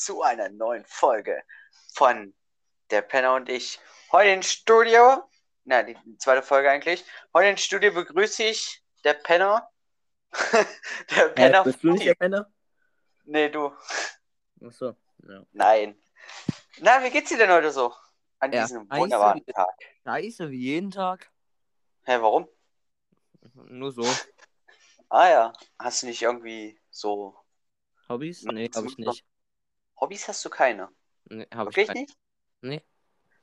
zu einer neuen Folge von Der Penner und ich. Heute im Studio, na, die zweite Folge eigentlich. Heute im Studio begrüße ich der Penner. der Penner. Äh, bist du nicht der Penner? Nee, du. Achso, ja. Nein. Na, wie geht's dir denn heute so? An Ja, diesem wunderbaren wie- Tag. Scheiße, wie jeden Tag. Hä, warum? Nur so. Ah ja, hast du nicht irgendwie so Hobbys? Nee, hab ich nicht. Hobbys hast du keine? Nee, hab ich Wirklich keine. nicht? Nee.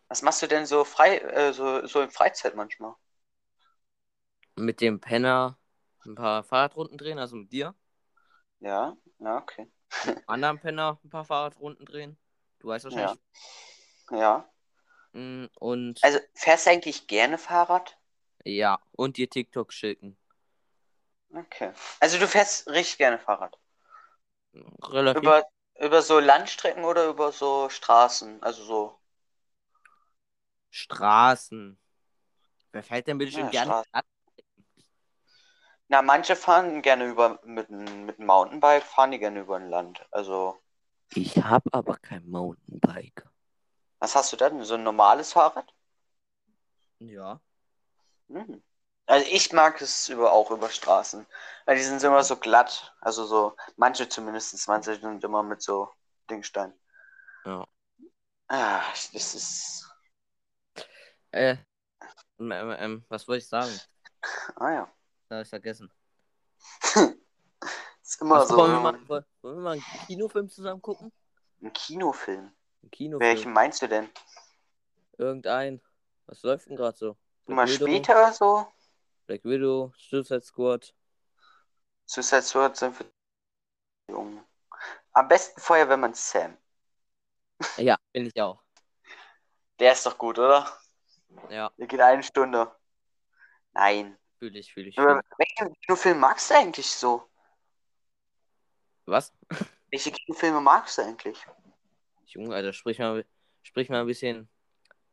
Was machst du denn so frei, äh, so, so in Freizeit manchmal? Mit dem Penner ein paar Fahrradrunden drehen, also mit dir. Ja, ja, okay. Mit anderen Penner ein paar Fahrradrunden drehen. Du weißt wahrscheinlich. Ja. Mm, Und Also fährst du eigentlich gerne Fahrrad? ja, und dir TikTok schicken. Okay. Also du fährst richtig gerne Fahrrad. Relativ. Über, über so Landstrecken oder über so Straßen? Also so. Straßen. Wer fährt denn bitte schön Ja, gerne? Straßen. Na, manche fahren gerne über mit einem mit einem Mountainbike, fahren die gerne über ein Land. Also, Ich hab aber kein Mountainbike. was hast du denn? So ein normales Fahrrad? Ja. Hm. Also ich mag es über, auch über Straßen. Weil die sind immer so glatt. Also so, manche zumindest, manche sind immer mit so Dingstein. Ja. Ah, das ist. Äh. Ähm, ähm, was wollte ich sagen? Ah ja. Da hab ich vergessen. ist immer Was, so. wollen, wir mal, wollen wir mal einen Kinofilm zusammen gucken? Ein Kinofilm. Ein Kinofilm. Welchen meinst du denn? Irgendein. Was läuft denn gerade so? Mal später so? Black Widow, Suicide Squad. Suicide Squad sind für Jungen. Am besten Feuerwehrmann Sam. Ja, bin ich auch. Der ist doch gut, oder? Ja, Der geht eine Stunde. Nein. fühle ich, fühle ich. Fühl welchen Kinofilm magst du eigentlich so? Was? Welche Kinofilme magst du eigentlich? Junge, Alter, sprich mal, sprich mal ein bisschen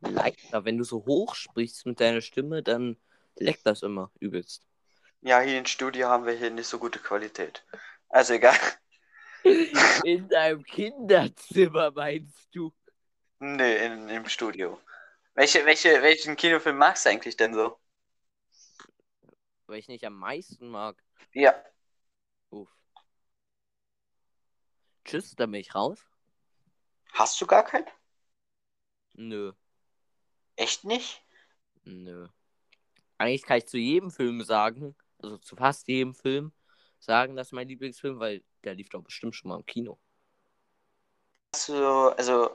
leichter. Wenn du so hoch sprichst mit deiner Stimme, dann leckt das immer übelst. Ja, hier im Studio haben wir hier nicht so gute Qualität. Also egal. In deinem Kinderzimmer meinst du? Nee, in, im Studio. Welche, welche, welchen Kinofilm magst du eigentlich denn so? Weil ich nicht am meisten mag. Ja. Uff. Tschüss, da bin ich raus. Hast du gar keinen? Nö, Echt nicht? nö. Eigentlich kann ich zu jedem Film sagen, also zu fast jedem Film, sagen, das ist mein Lieblingsfilm, weil der lief doch bestimmt schon mal im Kino. Hast du, also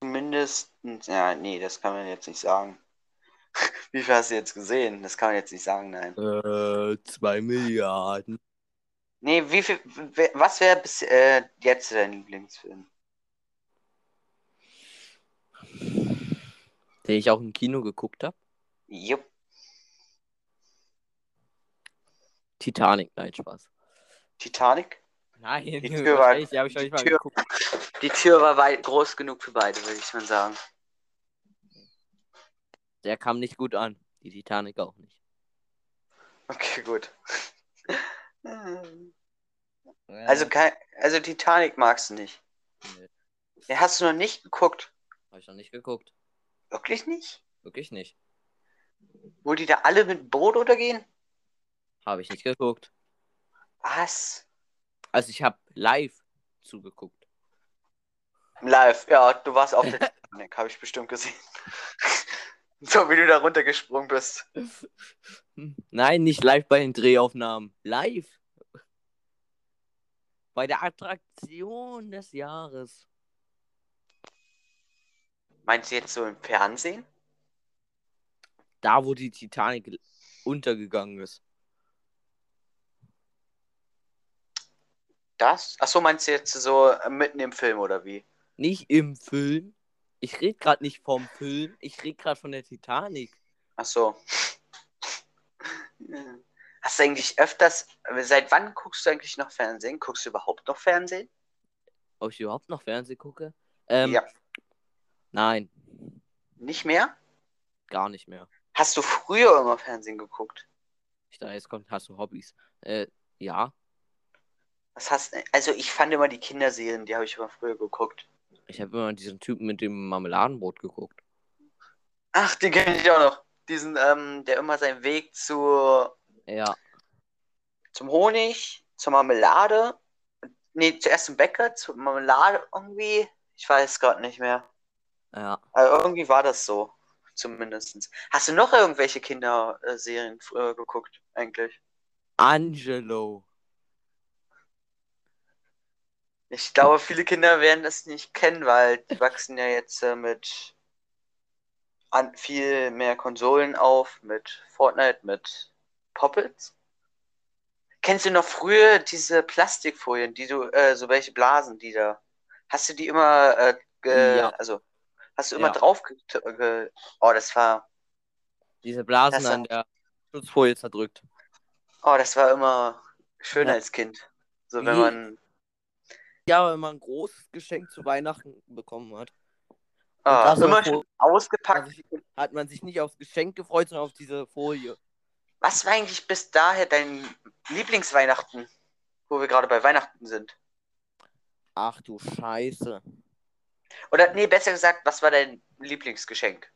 zumindest, ja, nee, das kann man jetzt nicht sagen. Wie viel hast du jetzt gesehen? Das kann man jetzt nicht sagen, nein. Äh, zwei Milliarden. Nee, wie viel, was wäre bis äh, jetzt dein Lieblingsfilm? Den ich auch im Kino geguckt habe. Jupp. Titanic, nein, Spaß. Titanic? Nein, Die Tür war- ich noch die Tür-. Die Tür war weit groß genug für beide, würde ich mal sagen. Der kam nicht gut an. Die Titanic auch nicht. Okay, gut. Also, kein, also Titanic magst du nicht. Nee, Den hast du noch nicht geguckt. habe ich noch nicht geguckt. Wirklich nicht? Wirklich nicht. Wo die da alle mit Boot untergehen? Habe ich nicht geguckt. Was? Also ich habe live zugeguckt. Live, ja, du warst auf der Titanic, habe ich bestimmt gesehen. so wie du da runtergesprungen bist. Nein, nicht live bei den Drehaufnahmen. Live. Bei der Attraktion des Jahres. Meinst du jetzt so im Fernsehen? Da, wo die Titanic untergegangen ist. Das? Achso, meinst du jetzt so äh, mitten im Film oder wie? Nicht im Film. Ich rede gerade nicht vom Film. Ich rede gerade von der Titanic. Achso. Hast du eigentlich öfters, seit wann guckst du eigentlich noch Fernsehen? Guckst du überhaupt noch Fernsehen? Ob ich überhaupt noch Fernsehen gucke? Ähm, Ja. Nein, Nicht mehr? gar nicht mehr. Hast du früher immer Fernsehen geguckt? Ich dachte, jetzt kommt, hast du Hobbys. Äh, ja. Was hast Also ich fand immer die Kinderserien, die habe ich immer früher geguckt. Ich habe immer diesen Typen mit dem Marmeladenbrot geguckt. Ach, den kenne ich auch noch. Diesen, ähm, der immer seinen Weg zu, Ja. zum Honig, zur Marmelade. Nee, zuerst zum Bäcker, zur Marmelade irgendwie. Ich weiß gerade nicht mehr. Ja. Aber irgendwie war das so. Zumindest. Hast du noch irgendwelche Kinderserien früher geguckt, eigentlich? Angelo. Ich glaube, viele Kinder werden das nicht kennen, weil die wachsen ja jetzt äh, mit an viel mehr Konsolen auf, mit Fortnite, mit Poppets. Kennst du noch früher diese Plastikfolien, die du, äh, so welche Blasen, die da, hast du die immer, äh, ge, Ja. also, hast du immer Ja. drauf, ge, oh, das war, Diese Blasen an der Schutzfolie zerdrückt. oh, das war immer schön Ja. als Kind. So, wenn Wie- man, Ja, wenn man ein großes Geschenk zu Weihnachten bekommen hat. ah, das immer so- ausgepackt. Also hat man sich nicht aufs Geschenk gefreut, sondern auf diese Folie. Was war eigentlich bis daher dein Lieblingsweihnachten, wo wir gerade bei Weihnachten sind? Ach du Scheiße. Oder nee, besser gesagt, was war dein Lieblingsgeschenk?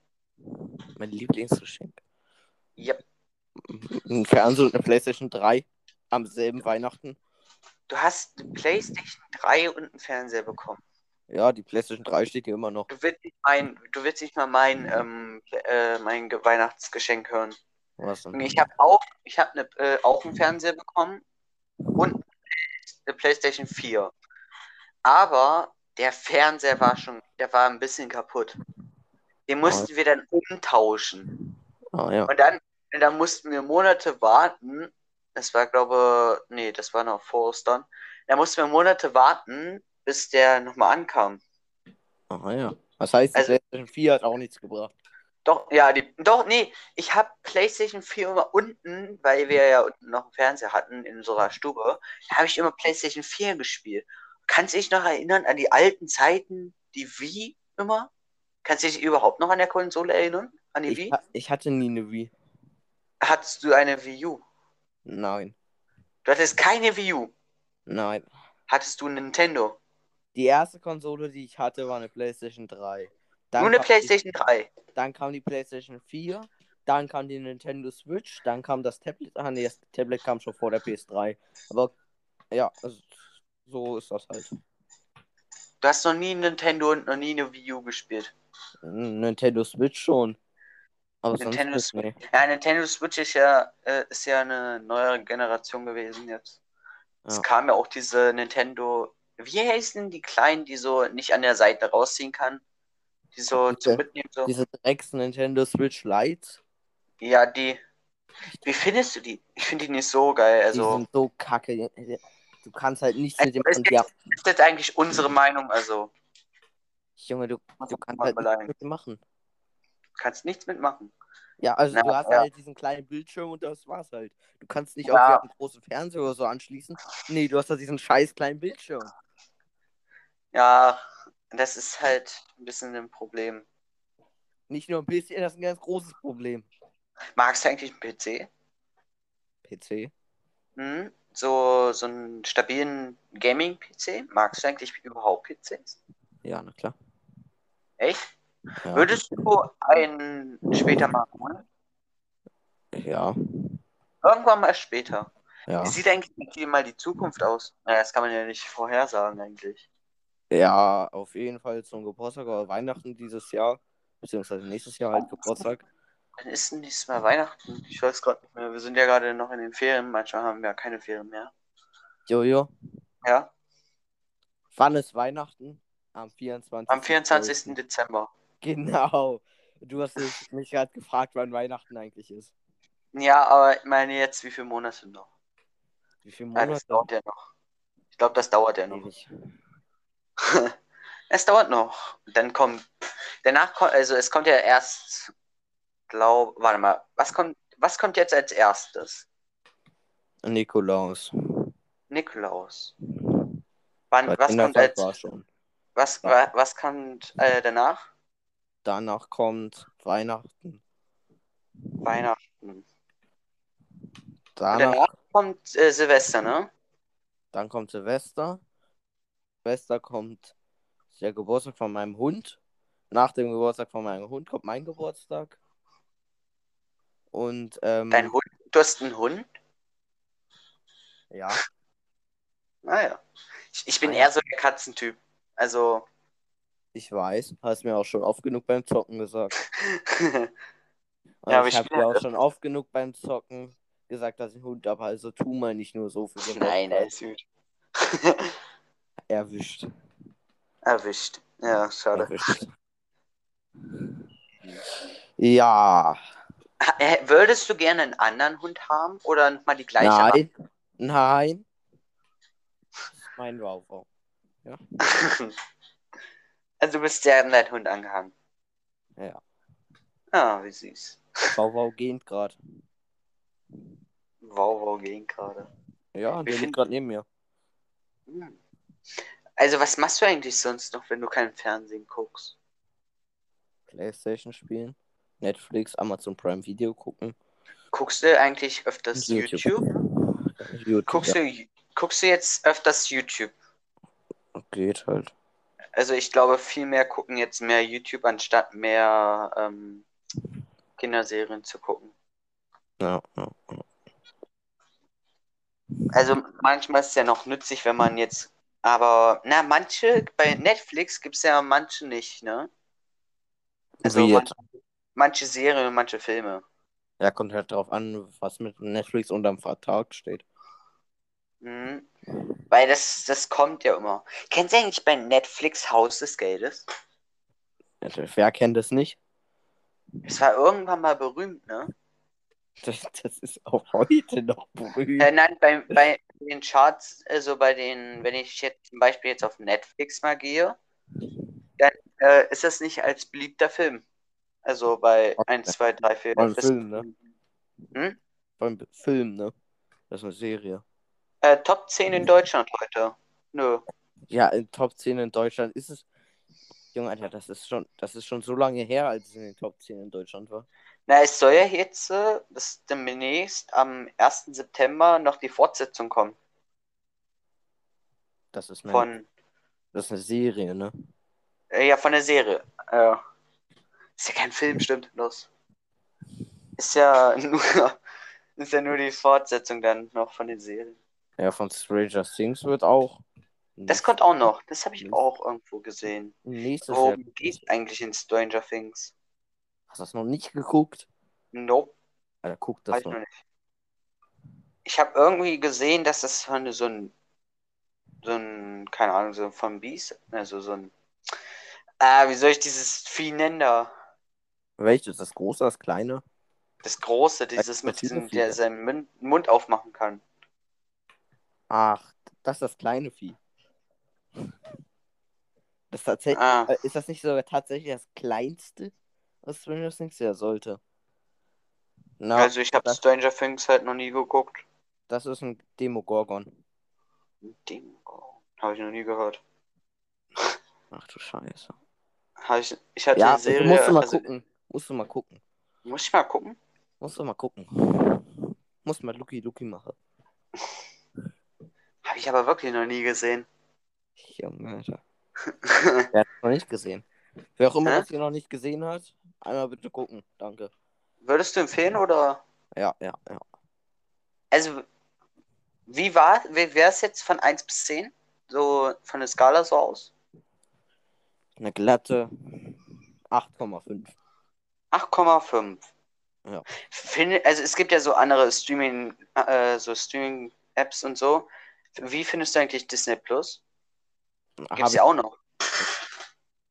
Mein Lieblingsgeschenk. Yep. Ein Fernseher und eine Playstation 3 am selben Weihnachten. Du hast eine PlayStation 3 und einen Fernseher bekommen. Ja, die Playstation 3 steht hier immer noch. Du willst nicht mein, du willst nicht mal mein, ähm, äh, mein Ge- Weihnachtsgeschenk hören. Was denn? Ich habe auch, ich habe ne, äh, auch einen Fernseher bekommen und eine PlayStation 4. Aber der Fernseher war schon, der war ein bisschen kaputt. Den mussten wir dann umtauschen. Ah ja. Und dann, und dann mussten wir Monate warten. Das war, glaube nee, das war noch vor Ostern. Da mussten wir Monate warten, bis der nochmal ankam. Ah ja. Das heißt, die Also- Playstation 4 hat auch nichts gebracht. Doch, ja, die, doch, nee, ich habe PlayStation 4 immer unten, weil wir ja unten noch einen Fernseher hatten in unserer Stube, da habe ich immer PlayStation 4 gespielt. Kannst du dich noch erinnern an die alten Zeiten, die Wii immer? Kannst du dich überhaupt noch an der Konsole erinnern? An die Ich, Wii? ha- ich hatte nie eine Wii. Hattest du eine Wii U? Nein. Du hattest keine Wii U. Nein. Hattest du ein Nintendo? Die erste Konsole, die ich hatte, war eine PlayStation 3. Dann Nur eine PlayStation 3. Die, dann kam die PlayStation 4. Dann kam die Nintendo Switch. Dann kam das Tablet. Ah, nee, das Tablet kam schon vor der PS3. Aber ja, also, so ist das halt. Du hast noch nie Nintendo und noch nie eine Wii U gespielt. Nintendo Switch schon. Aber Nintendo nee. Ja, Nintendo Switch ist ja, äh, ist ja eine neuere Generation gewesen jetzt. Es Ja. kam ja auch diese Nintendo. Wie heißen die kleinen, die so nicht an der Seite rausziehen kann? Die so Diese- zum Mitnehmen so. Diese Drecks Nintendo Switch Lite, Ja, die. Wie findest du die? Ich finde die nicht so geil. die Also, sind so kacke. Du kannst halt nichts Also, mit dem das ist jetzt eigentlich unsere Meinung. Also, Junge, du, du kannst halt nichts mit dem machen. Kannst nichts mitmachen. Ja, also Ja, du hast ja. halt diesen kleinen Bildschirm und das war's halt. Du kannst nicht Ja. auch einen großen Fernseher oder so anschließen. Nee, du hast halt diesen scheiß kleinen Bildschirm. Ja, das ist halt ein bisschen ein Problem. Nicht nur ein bisschen, das ist ein ganz großes Problem. Magst du eigentlich einen PC? PC? Hm? So, so einen stabilen Gaming-PC? Magst du eigentlich überhaupt PCs? Ja, na klar. Echt? Ja. Würdest du einen später mal holen? Ja. Irgendwann mal später. Ja. Wie sieht eigentlich mal die Zukunft aus? Naja, das kann man ja nicht vorhersagen eigentlich. Ja, auf jeden Fall zum Geburtstag oder Weihnachten dieses Jahr. Beziehungsweise nächstes Jahr halt Geburtstag. Dann ist nächstes Mal Weihnachten. Ich weiß gerade nicht mehr. Wir sind ja gerade noch in den Ferien. Manchmal haben wir ja keine Ferien mehr. Jojo. Ja, Wann ist Weihnachten? Am 24. am 24. Dezember. Genau. Du hast mich gerade gefragt, wann Weihnachten eigentlich ist. Ja, aber ich meine jetzt, wie viele Monate noch? Wie viele Ja, das Monate? dauert ja noch. Ich glaube, das dauert ja noch. Es dauert noch. Dann kommt. Danach kommt. Also, es kommt ja erst. Glaub. Warte mal. Was kommt, was kommt jetzt als erstes? Nikolaus. Nikolaus. Wann, was kommt als. Was, Ja. wa- was kommt äh, danach? Danach kommt Weihnachten. Weihnachten. Danach, danach kommt äh, Silvester, ne? Dann kommt Silvester. Silvester kommt der Geburtstag von meinem Hund. Nach dem Geburtstag von meinem Hund kommt mein Geburtstag. Und ähm, Dein Hund? Du hast einen Hund? ja, Naja. Ich, ich bin Ah, eher so der Katzentyp. Also. Ich weiß, hast mir auch schon oft genug beim Zocken gesagt. Ja, ich habe dir auch schon oft genug beim Zocken gesagt, dass ich einen Hund habe. Also tu mal nicht nur so für den Nein, er ist gut. Erwischt. Erwischt. Ja, schade. Erwischt. Ja. Würdest du gerne einen anderen Hund haben oder nochmal die gleiche Nein. Nein. Mein Wow. wow. Also du bist an deinen Hund angehangen. Ja. Ah, wie süß. Wow, wow geht gerade. Wow, wow, gehen gerade. Ja, der liegt gerade neben mir. Hm. Also, was machst du eigentlich sonst noch, wenn du kein Fernsehen guckst? Playstation spielen. Netflix, Amazon Prime Video gucken. Guckst du eigentlich öfters YouTube? YouTube Guckst, ja. du, guckst du jetzt öfters YouTube? Geht halt. Also, ich glaube, viel mehr gucken jetzt mehr YouTube, anstatt mehr ähm, Kinderserien zu gucken. Ja, ja. Also, manchmal ist es ja noch nützlich, wenn man jetzt. Aber, na, manche, bei Netflix gibt es ja manche nicht, ne? Also, Wie man, jetzt? manche Serien und manche Filme. Ja, kommt halt drauf an, was mit Netflix unterm Vertrag steht. Mhm. Weil das, das kommt ja immer. Kennst du eigentlich bei Netflix Haus des Geldes? Wer kennt es nicht? Es war irgendwann mal berühmt, ne? Das, das ist auch heute noch berühmt. Äh, nein, bei, bei den Charts, also bei den, wenn ich jetzt zum Beispiel jetzt auf Netflix mal gehe, dann äh, ist das nicht als beliebter Film. Also bei Okay. 1, 2, 3, 4. Beim das- Film, ne? Hm? Beim Film, ne? Das ist eine Serie. Äh, Top 10 in Deutschland heute. Nö. Ja, in Top 10 in Deutschland ist es. Junge, Alter, das ist schon, das ist schon so lange her, als es in den Top 10 in Deutschland war. Na, es soll ja jetzt äh, das demnächst am 1. September noch die Fortsetzung kommen. Das ist eine, Von, das ist eine Serie, ne? äh, ja, von der Serie. Äh, ist ja kein Film, stimmt. Los. Ist ja nur, ist ja nur die Fortsetzung dann noch von den Serien. Ja, von Stranger Things wird auch. Das kommt auch noch. Das habe ich auch irgendwo gesehen. nächstes Jahr. Worum geht eigentlich in Stranger Things? Hast du das noch nicht geguckt? Nope, Alter, guck hab das ich noch. noch nicht. Ich habe irgendwie gesehen, dass das von so ein, so ein, keine Ahnung, so von Beast, also so ein, ah, wie soll ich dieses Vieh nennen da? Welches? Das große, das kleine? Das große, dieses mit verschiedene diesem, der seinen Mund, Mund aufmachen kann. Ach, das ist das kleine Vieh. Das tatsächlich, Ah, äh, ist das nicht sogar tatsächlich das kleinste, was Stranger Things ja sollte? Na, also ich habe Stranger Things halt noch nie geguckt. das ist ein Demogorgon. Dingo. Habe ich noch nie gehört. Ach du Scheiße. Hab ich, ich hatte Ja, die Serie, musst du mal also, gucken. Musst du mal gucken. muss ich mal gucken? Musst du mal gucken. Musst mal Lucky Lucky machen. Habe ich aber wirklich noch nie gesehen. Junge, Alter. Wer hat noch nicht gesehen? Wer auch immer Hä? das hier noch nicht gesehen hat, einmal bitte gucken. Danke. Würdest du empfehlen oder? Ja, ja, ja. Also, wie war, wie wäre es jetzt von 1 bis 10? So von der Skala so aus? Eine glatte 8,5. 8,5. Ja. Finde, also es gibt ja so andere Streaming, äh, so Streaming-Apps und so. Wie findest du eigentlich Disney Plus? Gibt's ja auch noch.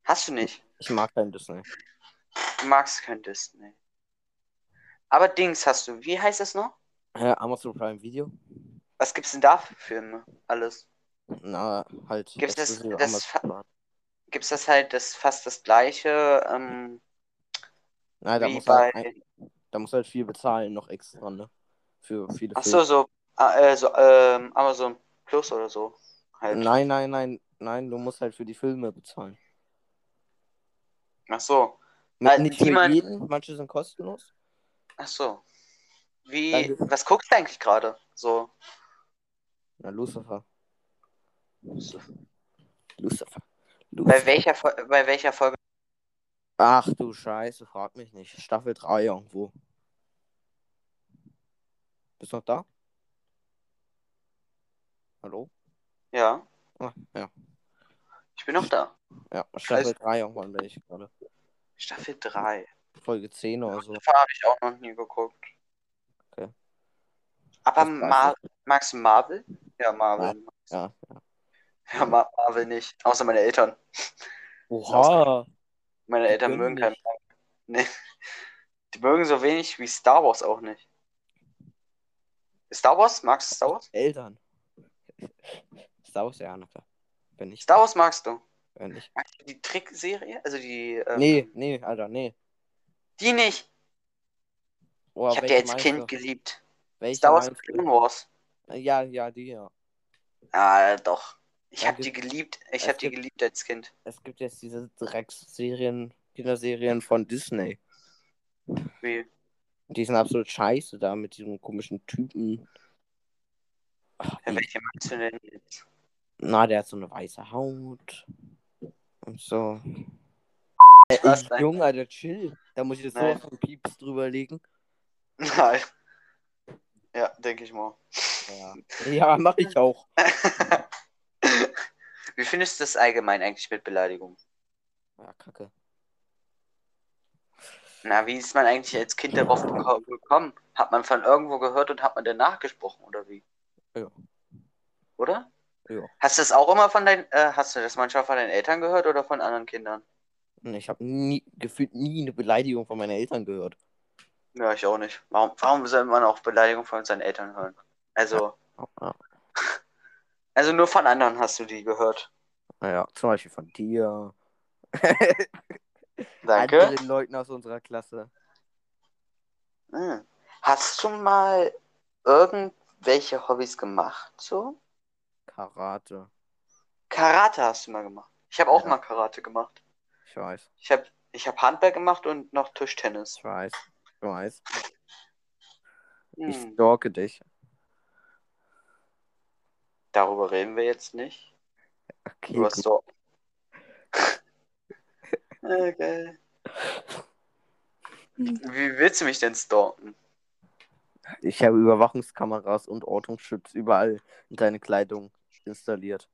Hast du nicht? ich mag kein Disney. Du magst kein Disney. Aber Dings hast du. Wie heißt es noch? Amazon Prime Video. Was gibt's denn da für Filme? Alles. Na, halt. Gibt's das- das Prime. Gibt's das halt das fast das gleiche ähm, Nein, da muss, bei. halt ein, da muss halt viel bezahlen noch extra, ne? Für viele Ach Filme. so, so, äh, so ähm, Amazon Plus oder so. Halt. Nein, nein, nein, nein, du musst halt für die Filme bezahlen. Ach so. Mit, Äh, nicht man- jeden, manche sind kostenlos. Ach so. Wie, Danke. was guckst du eigentlich gerade? So, Na, Lucifer. Lucifer. Lucifer. Bei Lucifer. welcher, Fol- bei welcher Folge? Ach du Scheiße, frag mich nicht. Staffel 3 irgendwo. Bist du noch da? Hallo? Ja, Ah, ja. ich bin noch da. Ja, Staffel Also- 3 irgendwann bin ich gerade. Staffel 3. Folge 10 oder so. Lucifer habe ich auch noch nie geguckt. Okay. Aber Mar du Marvel? Ja, Marvel. Ja, ja. Ja, Mar Marvel nicht. Außer meine Eltern. Oha! Meine Die Eltern können mögen keinen. Marvel. Nee. Die mögen so wenig wie Star Wars auch nicht. Star Wars? Magst du Star Wars? Eltern. Star Wars, ja, na klar. Wenn nicht, Star Wars magst du? wenn nicht. Magst du die Trickserie? Also die. Ähm, Nee, nee, Alter, nee. Die nicht. Oh, ich habe die als Kind du? geliebt. Welche Star Wars Clone? Wars. Ja, ja, die, ja. Ah, doch. Ich Ja, habe die- geliebt. Ich es habe die geliebt als Kind. Es gibt jetzt diese Drecksserien, Kinderserien von Disney. Wie? Die sind absolut scheiße da mit diesem komischen Typen. Ach, die- welche magst du denn jetzt? Na, der hat so eine weiße Haut. Und so. Äh, ey, denn? Junge, Alter, chill. Da muss ich jetzt Nein. so von Pieps drüberlegen. Nein. Ja, denke ich mal. Ja, ja mach ich auch. Wie findest du das allgemein eigentlich mit Beleidigung? Ja, kacke. Na, wie ist man eigentlich als Kind darauf geko- gekommen? Hat man von irgendwo gehört und hat man dann nachgesprochen, oder wie? Ja. Oder? Ja. Hast du das auch immer von deinen, äh, hast du das manchmal von deinen Eltern gehört oder von anderen Kindern? Ich habe nie, gefühlt nie eine Beleidigung von meinen Eltern gehört. Ja, ich auch nicht. Warum, warum soll man auch Beleidigung von seinen Eltern hören? Also, Ja, also nur von anderen hast du die gehört. ja zum Beispiel von dir. Danke. Anderen Leuten aus unserer Klasse. Hm. Hast du mal irgendwelche Hobbys gemacht? So? Karate. Karate hast du mal gemacht. Ich habe auch Ja. mal Karate gemacht. Ich weiß, Ich habe ich hab Handball gemacht und noch Tischtennis. ich weiß, ich weiß. Ich Hm. stalke dich. Darüber reden wir jetzt nicht. Okay, Du hast so. okay. Wie willst du mich denn stalken? Ich habe Überwachungskameras und Ortungsschutz überall in deine Kleidung installiert.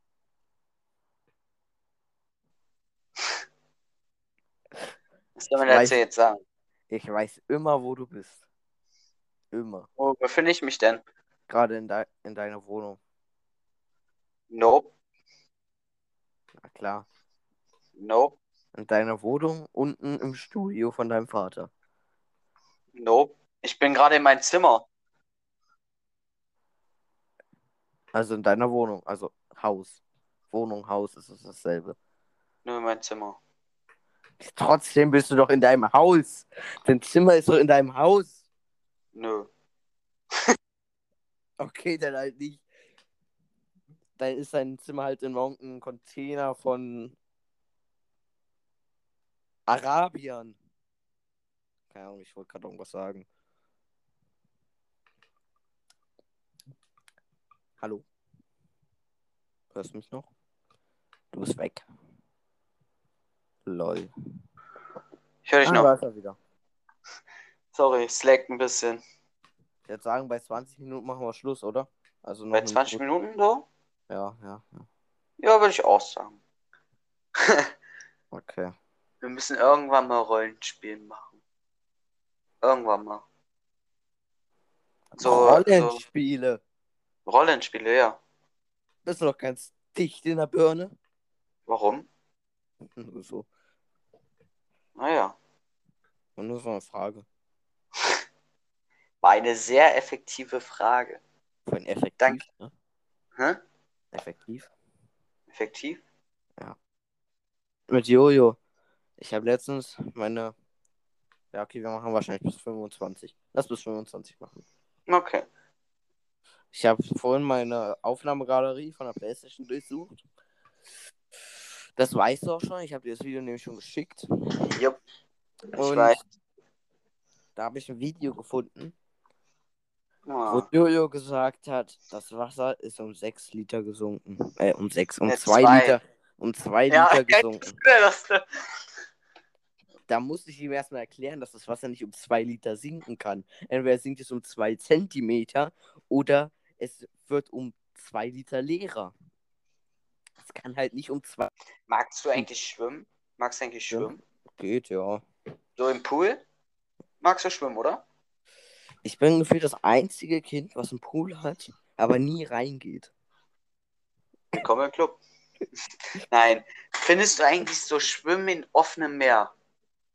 Was soll man Ich dazu weiß- jetzt sagen? Ich weiß immer, wo du bist. Immer. Wo befinde ich mich denn? Gerade in, dei in deiner Wohnung. Nope. Na klar. Nope. In deiner Wohnung unten im Studio von deinem Vater. Nope. Ich bin gerade in meinem Zimmer. Also in deiner Wohnung. Also Haus. Wohnung, Haus ist es dasselbe. Nur in meinem Zimmer. Trotzdem bist du doch in deinem Haus. Dein Zimmer ist doch in deinem Haus. Nö. Okay, dann halt nicht. Dann ist dein Zimmer halt in irgendeinem Container von Arabiern. Keine Ahnung, ich wollte gerade irgendwas sagen. Hallo? Hörst du mich noch? Du bist weg. Lol. Ich höre dich Ah, noch. da ist er wieder. Sorry, es laggt ein bisschen. Ich würde sagen, bei 20 Minuten machen wir Schluss, oder? Also noch Bei eine 20 Minute. Minuten so? Ja, ja, ja. Ja, würde ich auch sagen. Okay. Wir müssen irgendwann mal Rollenspielen machen. Irgendwann mal. So, Rollenspiele. so Rollenspiele, ja. Bist du doch ganz dicht in der Birne? Warum? Nur so. Naja. Und nur so eine Frage. War eine sehr effektive Frage. Von effektiv. Danke. Ne? Hä? Effektiv. Effektiv? Mit Jojo. Ich habe letztens meine. Ja, okay, wir machen wahrscheinlich bis 25. Lass bis 25 machen. Okay. Ich habe vorhin meine Aufnahmegalerie von der Playstation durchsucht. Das weißt du auch schon. Ich habe dir das Video nämlich schon geschickt. Jupp. Ich Und weiß. da habe ich ein Video gefunden. Wo Oh. Jojo gesagt hat, das Wasser ist um 6 Liter gesunken. Äh, um 6, um Ja, 2 zwei. Liter. Um 2 Ja, Liter gesunken. Das, Da musste ich ihm erstmal erklären, dass das Wasser nicht um 2 Liter sinken kann. Entweder sinkt es um 2 Zentimeter oder es wird um 2 Liter leerer. Es kann halt nicht um 2 magst du eigentlich schwimmen? Magst du eigentlich Ja. schwimmen? geht, ja. So im Pool? Magst du schwimmen, oder? Ich bin gefühlt das einzige Kind, was einen Pool hat, aber nie reingeht. Willkommen im Club. Nein. Findest du eigentlich so Schwimmen in offenem Meer?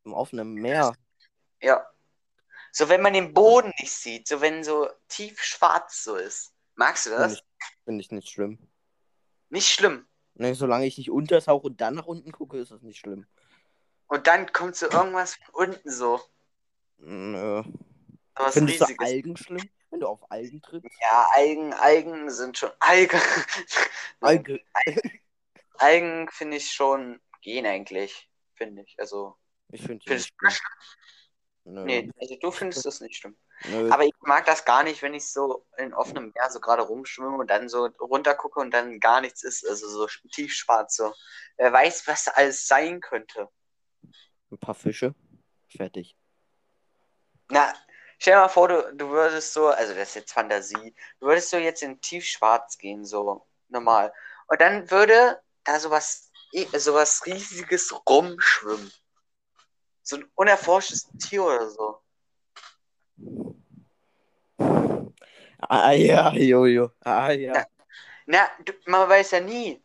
Im offenen Meer. Ja. So, wenn man den Boden nicht sieht, so wenn so tief schwarz so ist. Magst du Finde das? ich, find ich nicht schlimm. Nicht schlimm. Ne, solange ich nicht untertauche und dann nach unten gucke, ist das nicht schlimm. Und dann kommt so irgendwas von unten so. Nö. Was Findest du Riesiges. Algen schlimm, wenn du auf Algen trittst? Ja, Algen, Algen sind schon. Algen. Alge. Algen finde ich schon gehen eigentlich. Finde ich. Also. Ich finde du das schlimm. Nö. Nee, also du findest das nicht schlimm. Nö. Aber ich mag das gar nicht, wenn ich so in offenem Meer so gerade rumschwimme und dann so runtergucke und dann gar nichts ist. Also so tiefschwarz so. Wer weiß, was alles sein könnte. Ein paar Fische. Fertig. Na, stell dir mal vor, du, du würdest so, also das ist jetzt Fantasie, du würdest so jetzt in tiefschwarz gehen, so normal. Und dann würde da sowas, sowas riesiges rumschwimmen. So ein unerforschtes Tier oder so. Ah ja, Jojo. Ah ja. Ja. Na, du, man weiß ja nie.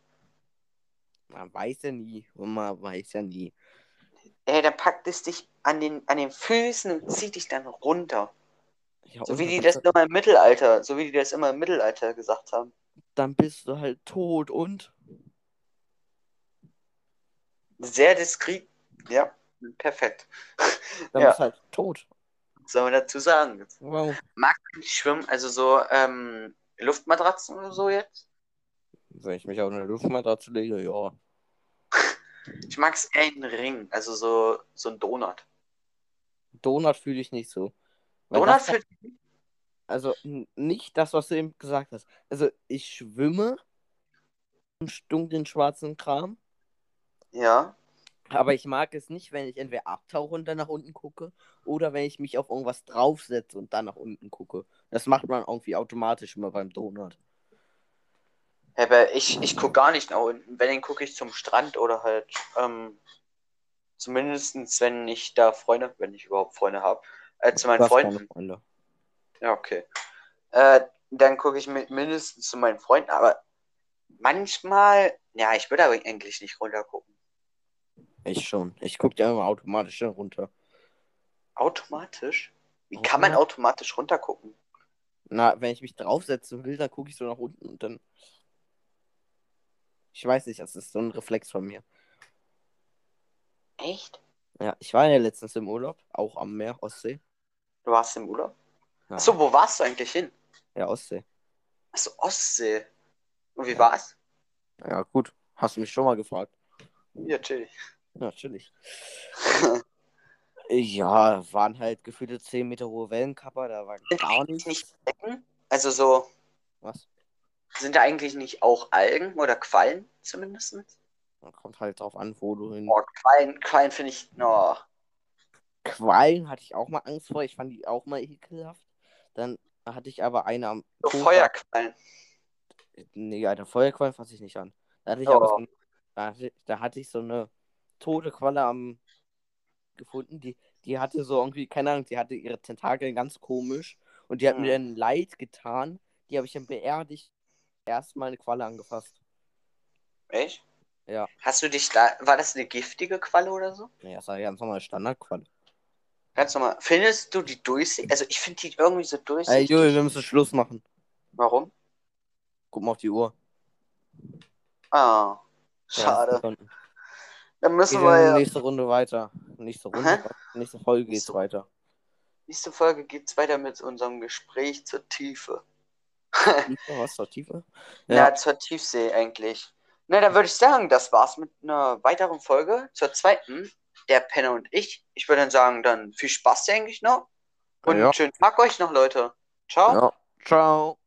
Man weiß ja nie. Und man weiß ja nie. Ey, dann packt es dich an den, an den Füßen und zieht dich dann runter. Ja, So wie die das immer im Mittelalter, so wie die das immer im Mittelalter gesagt haben. Dann bist du halt tot und. Sehr diskret. Ja, perfekt. Dann Ja. bist du halt tot. Was soll man dazu sagen? Wow. Magst du nicht schwimmen? Also so ähm, Luftmatratzen oder so jetzt? Wenn ich mich auf eine Luftmatratze lege, ja. Ich mag es eher in Ring, also so, so ein Donut. Donut fühle ich nicht so. Weil Donut das, für. also n- nicht das, was du eben gesagt hast. Also ich schwimme im dunklen schwarzen Kram, Ja. Aber ich mag es nicht, wenn ich entweder abtauche und dann nach unten gucke oder wenn ich mich auf irgendwas draufsetze und dann nach unten gucke. Das macht man irgendwie automatisch immer beim Donut. Aber ich, ich gucke gar nicht nach unten. Wenn, dann gucke ich zum Strand oder halt, ähm, zumindestens wenn ich da Freunde, wenn ich überhaupt Freunde habe, äh, zu meinen Freunden. Freunde. Ja, okay. Äh, dann gucke ich mit mindestens zu meinen Freunden, aber manchmal, ja, ich würde aber eigentlich nicht runter gucken. Ich schon. Ich gucke ja immer automatisch runter. Automatisch? Wie kann man automatisch runter gucken? Na, wenn ich mich draufsetzen will, dann gucke ich so nach unten und dann. Ich weiß nicht, das ist so ein Reflex von mir. Echt? Ja, ich war ja letztens im Urlaub, auch am Meer, Ostsee. Du warst im Urlaub? Ja, Achso, wo warst du eigentlich hin? ja Ostsee. Achso, Ostsee. Und wie war's? Ja, gut. Hast du mich schon mal gefragt? Ja, chill. Natürlich. Ja, waren halt gefühlte 10 Meter hohe Wellenkapper, da war Sind gar nichts. nicht Algen? Also so, Was? sind da eigentlich nicht auch Algen oder Quallen zumindest? Kommt halt drauf an, wo du hin. Oh, Quallen, Quallen finde ich, oh, Quallen hatte ich auch mal Angst vor, ich fand die auch mal ekelhaft. Dann hatte ich aber eine am so Feuerquallen. Nee, Alter, Feuerquallen fasse ich nicht an. Da hatte ich Oh. aber so, da, hatte, da hatte ich so eine tote Qualle am gefunden, die, die hatte so irgendwie, keine Ahnung, die hatte ihre Tentakel ganz komisch und die hat Hm. mir dann leid getan. Die habe ich dann beerdigt. Erstmal eine Qualle angefasst. Echt? Ja. Hast du dich da, war das eine giftige Qualle oder so? Nee, das war ja ganz normal Standardqualle. Ganz normal. Findest du die durchsichtig? Also ich finde die irgendwie so Ey, durchsichtig. Juli, wir müssen Schluss machen. Warum? Guck mal auf die Uhr. Ah, 30 schade. Sekunden. Dann müssen Gehen wir ja. nächste Runde weiter. Nächste Runde, Hä? nächste Folge geht's So. weiter. Nächste Folge geht's weiter mit unserem Gespräch zur Tiefe. Tiefe, was zur Tiefe? Ja, Ja, zur Tiefsee eigentlich. Na, dann würde ich sagen, das war's mit einer weiteren Folge, zur zweiten, der Penner und ich. Ich würde dann sagen, dann viel Spaß, denke ich noch. Und Ja. schönen Tag euch noch, Leute. Ciao. ja. Ciao.